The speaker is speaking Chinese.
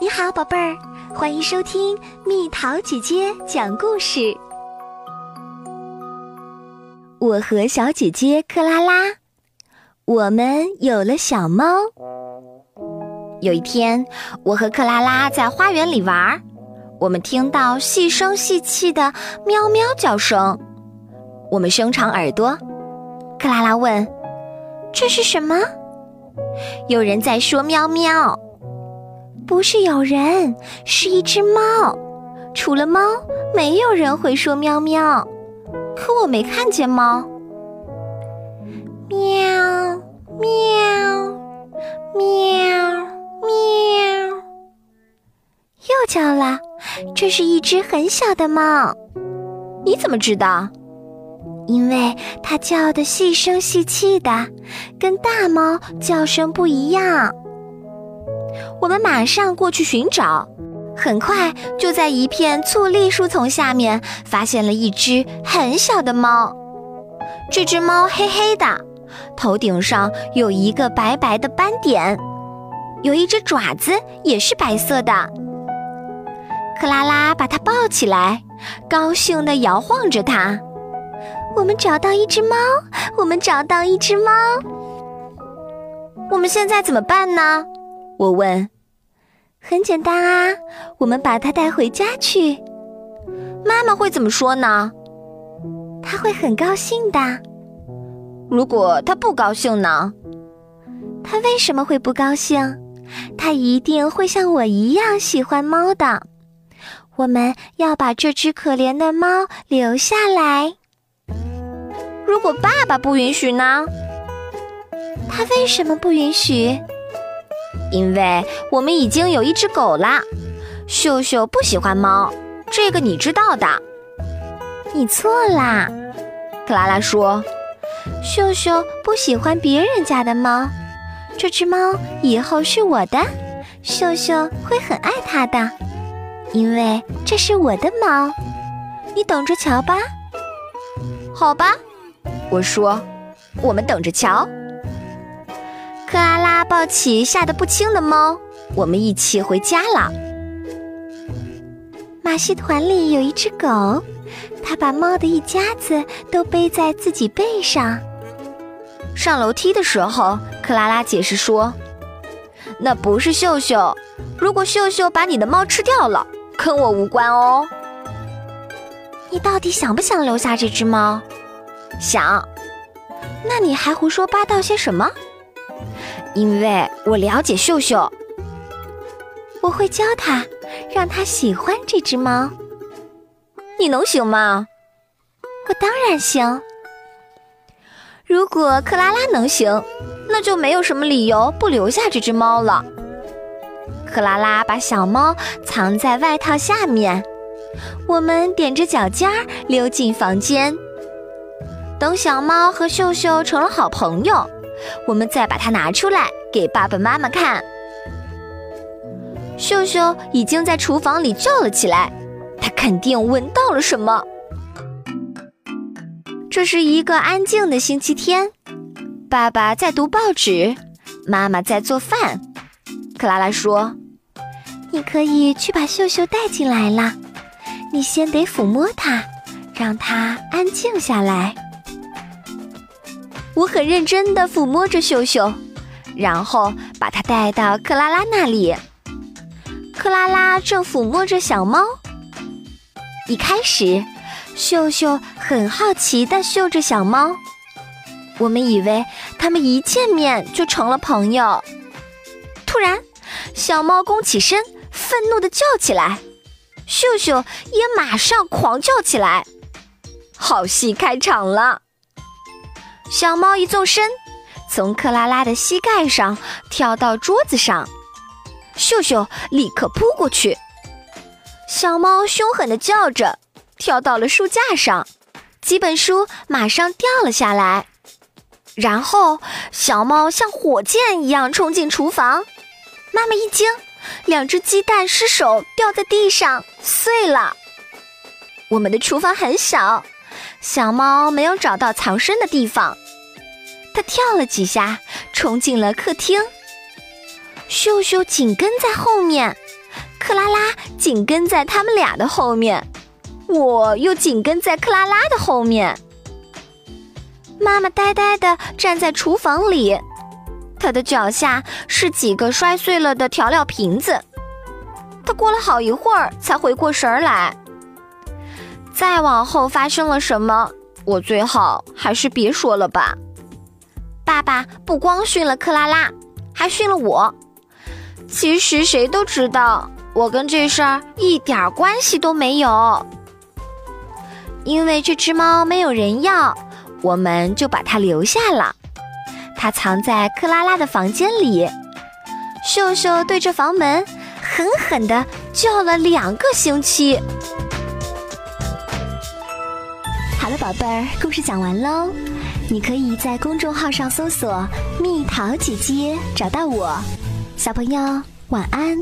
你好，宝贝儿，欢迎收听蜜桃姐姐讲故事。我和小姐姐克拉拉，我们有了小猫。有一天，我和克拉拉在花园里玩，我们听到细声细气的喵喵叫声，我们伸长耳朵。克拉拉问：“这是什么？”有人在说喵喵。不是有人，是一只猫。除了猫，没有人会说喵喵。可我没看见猫。喵喵喵喵，又叫了。这是一只很小的猫。你怎么知道？因为它叫的细声细气的，跟大猫叫声不一样。我们马上过去寻找，很快就在一片醋栗树丛下面发现了一只很小的猫。这只猫黑黑的，头顶上有一个白白的斑点，有一只爪子也是白色的。克拉拉把它抱起来，高兴地摇晃着它。我们找到一只猫，我们找到一只猫。我们现在怎么办呢？我问：“很简单啊，我们把它带回家去。妈妈会怎么说呢？她会很高兴的。如果她不高兴呢？她为什么会不高兴？她一定会像我一样喜欢猫的。我们要把这只可怜的猫留下来。如果爸爸不允许呢？他为什么不允许？”因为我们已经有一只狗啦，秀秀不喜欢猫，这个你知道的。你错啦，克拉拉说，秀秀不喜欢别人家的猫，这只猫以后是我的，秀秀会很爱它的，因为这是我的猫。你等着瞧吧。好吧，我说，我们等着瞧。克拉拉抱起吓得不轻的猫，我们一起回家了。马戏团里有一只狗，它把猫的一家子都背在自己背上。上楼梯的时候，克拉拉解释说：“那不是秀秀，如果秀秀把你的猫吃掉了，跟我无关哦。”你到底想不想留下这只猫？想。那你还胡说八道些什么？因为我了解秀秀，我会教他，让他喜欢这只猫。你能行吗？我当然行。如果克拉拉能行，那就没有什么理由不留下这只猫了。克拉拉把小猫藏在外套下面，我们踮着脚尖溜进房间，等小猫和秀秀成了好朋友。我们再把它拿出来给爸爸妈妈看。秀秀已经在厨房里叫了起来，他肯定闻到了什么。这是一个安静的星期天，爸爸在读报纸，妈妈在做饭。克拉拉说：“你可以去把秀秀带进来了，你先得抚摸它，让它安静下来。”我很认真地抚摸着秀秀，然后把它带到克拉拉那里。克拉拉正抚摸着小猫。一开始，秀秀很好奇地嗅着小猫。我们以为他们一见面就成了朋友。突然，小猫弓起身，愤怒地叫起来。秀秀也马上狂叫起来。好戏开场了。小猫一纵身，从克拉拉的膝盖上跳到桌子上，秀秀立刻扑过去。小猫凶狠地叫着，跳到了书架上，几本书马上掉了下来。然后，小猫像火箭一样冲进厨房，妈妈一惊，两只鸡蛋失手掉在地上碎了。我们的厨房很小。小猫没有找到藏身的地方，它跳了几下，冲进了客厅。秀秀紧跟在后面，克拉拉紧跟在他们俩的后面，我又紧跟在克拉拉的后面。妈妈呆呆地站在厨房里，她的脚下是几个摔碎了的调料瓶子。她过了好一会儿才回过神来。再往后发生了什么，我最好还是别说了吧。爸爸不光训了克拉拉，还训了我。其实谁都知道，我跟这事儿一点关系都没有。因为这只猫没有人要，我们就把它留下了。它藏在克拉拉的房间里。秀秀对着房门狠狠地叫了两个星期。宝贝儿，故事讲完喽。你可以在公众号上搜索“蜜桃姐姐”，找到我。小朋友，晚安。